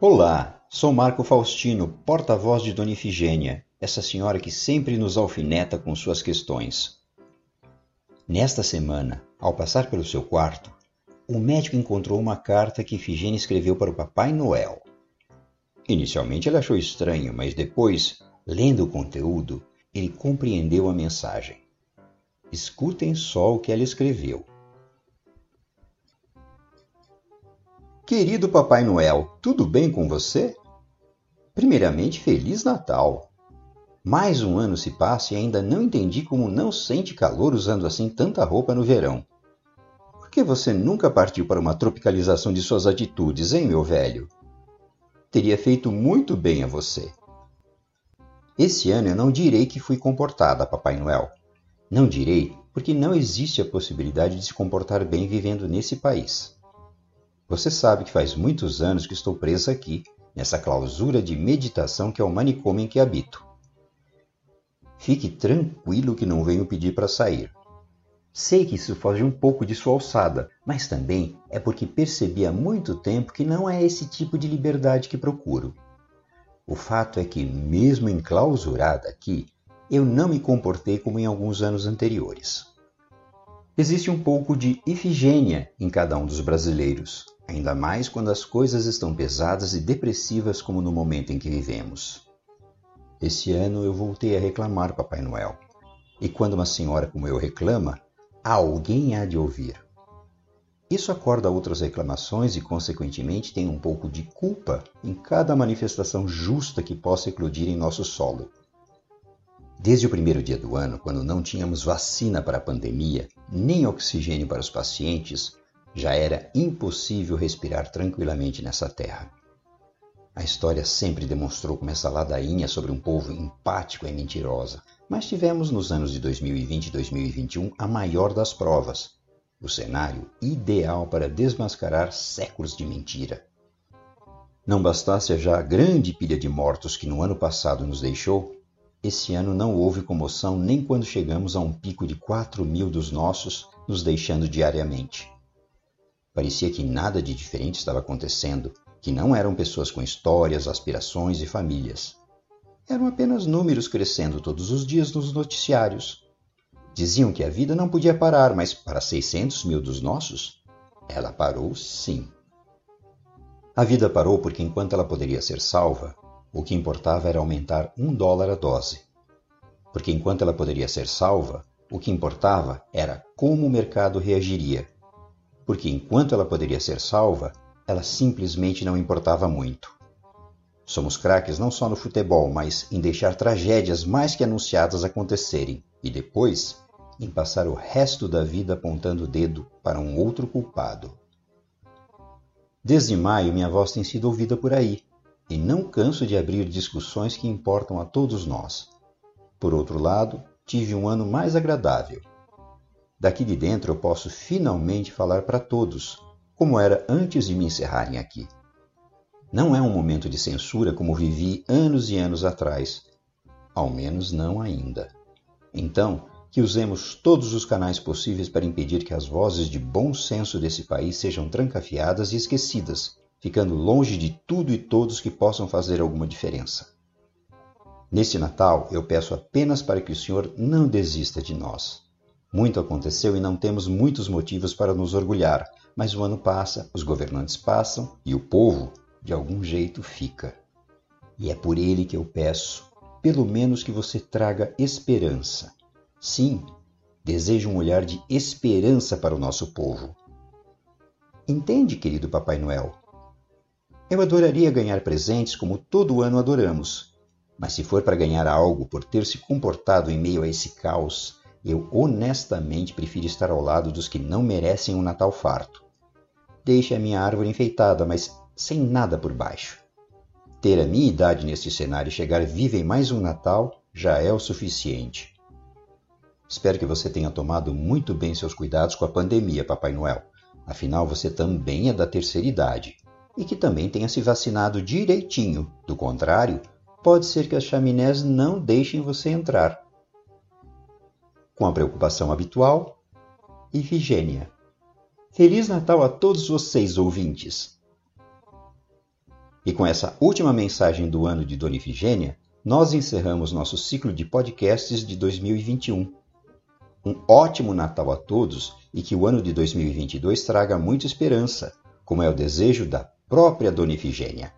Olá, sou Marco Faustino, porta-voz de Dona Ifigênia, essa senhora que sempre nos alfineta com suas questões. Nesta semana, ao passar pelo seu quarto, o médico encontrou uma carta que Ifigênia escreveu para o Papai Noel. Inicialmente ele achou estranho, mas depois, lendo o conteúdo, ele compreendeu a mensagem. Escutem só o que ela escreveu. Querido Papai Noel, tudo bem com você? Primeiramente, Feliz Natal! Mais um ano se passa e ainda não entendi como não sente calor usando assim tanta roupa no verão. Por que você nunca partiu para uma tropicalização de suas atitudes, hein, meu velho? Teria feito muito bem a você. Esse ano eu não direi que fui comportada, Papai Noel. Não direi porque não existe a possibilidade de se comportar bem vivendo nesse país. Você sabe que faz muitos anos que estou presa aqui, nessa clausura de meditação que é o manicômio em que habito. Fique tranquilo que não venho pedir para sair. Sei que isso foge um pouco de sua alçada, mas também é porque percebi há muito tempo que não é esse tipo de liberdade que procuro. O fato é que, mesmo enclausurada aqui, eu não me comportei como em alguns anos anteriores. Existe um pouco de Ifigênia em cada um dos brasileiros, ainda mais quando as coisas estão pesadas e depressivas como no momento em que vivemos. Esse ano eu voltei a reclamar Papai Noel. E quando uma senhora como eu reclama, alguém há de ouvir. Isso acorda outras reclamações e, consequentemente, tem um pouco de culpa em cada manifestação justa que possa eclodir em nosso solo. Desde o primeiro dia do ano, quando não tínhamos vacina para a pandemia, nem oxigênio para os pacientes, já era impossível respirar tranquilamente nessa terra. A história sempre demonstrou como essa ladainha sobre um povo empático é mentirosa, mas tivemos nos anos de 2020 e 2021 a maior das provas, o cenário ideal para desmascarar séculos de mentira. Não bastasse já a grande pilha de mortos que no ano passado nos deixou, esse ano não houve comoção nem quando chegamos a um pico de 4 mil dos nossos nos deixando diariamente. Parecia que nada de diferente estava acontecendo, que não eram pessoas com histórias, aspirações e famílias. Eram apenas números crescendo todos os dias nos noticiários. Diziam que a vida não podia parar, mas para 600 mil dos nossos, ela parou sim. A vida parou porque, enquanto ela poderia ser salva, o que importava era aumentar um dólar a dose. Porque, enquanto ela poderia ser salva, o que importava era como o mercado reagiria porque enquanto ela poderia ser salva, ela simplesmente não importava muito. Somos craques não só no futebol, mas em deixar tragédias mais que anunciadas acontecerem e depois em passar o resto da vida apontando o dedo para um outro culpado. Desde maio, minha voz tem sido ouvida por aí, e não canso de abrir discussões que importam a todos nós. Por outro lado, tive um ano mais agradável. Daqui de dentro eu posso finalmente falar para todos, como era antes de me encerrarem aqui. Não é um momento de censura como vivi anos e anos atrás, ao menos não ainda. Então, que usemos todos os canais possíveis para impedir que as vozes de bom senso desse país sejam trancafiadas e esquecidas, ficando longe de tudo e todos que possam fazer alguma diferença. Neste Natal, eu peço apenas para que o Senhor não desista de nós. Muito aconteceu e não temos muitos motivos para nos orgulhar, mas o ano passa, os governantes passam e o povo, de algum jeito, fica. E é por ele que eu peço, pelo menos que você traga esperança. Sim, desejo um olhar de esperança para o nosso povo. Entende, querido Papai Noel? Eu adoraria ganhar presentes como todo ano adoramos, mas se for para ganhar algo por ter se comportado em meio a esse caos, eu honestamente prefiro estar ao lado dos que não merecem um Natal farto. Deixe a minha árvore enfeitada, mas sem nada por baixo. Ter a minha idade neste cenário e chegar viva em mais um Natal já é o suficiente. Espero que você tenha tomado muito bem seus cuidados com a pandemia, Papai Noel. Afinal, você também é da terceira idade. E que também tenha se vacinado direitinho. Do contrário, pode ser que as chaminés não deixem você entrar com a preocupação habitual, Ifigênia. Feliz Natal a todos vocês, ouvintes! E com essa última mensagem do ano de Dona Ifigênia, nós encerramos nosso ciclo de podcasts de 2021. Um ótimo Natal a todos e que o ano de 2022 traga muita esperança, como é o desejo da própria Dona Ifigênia.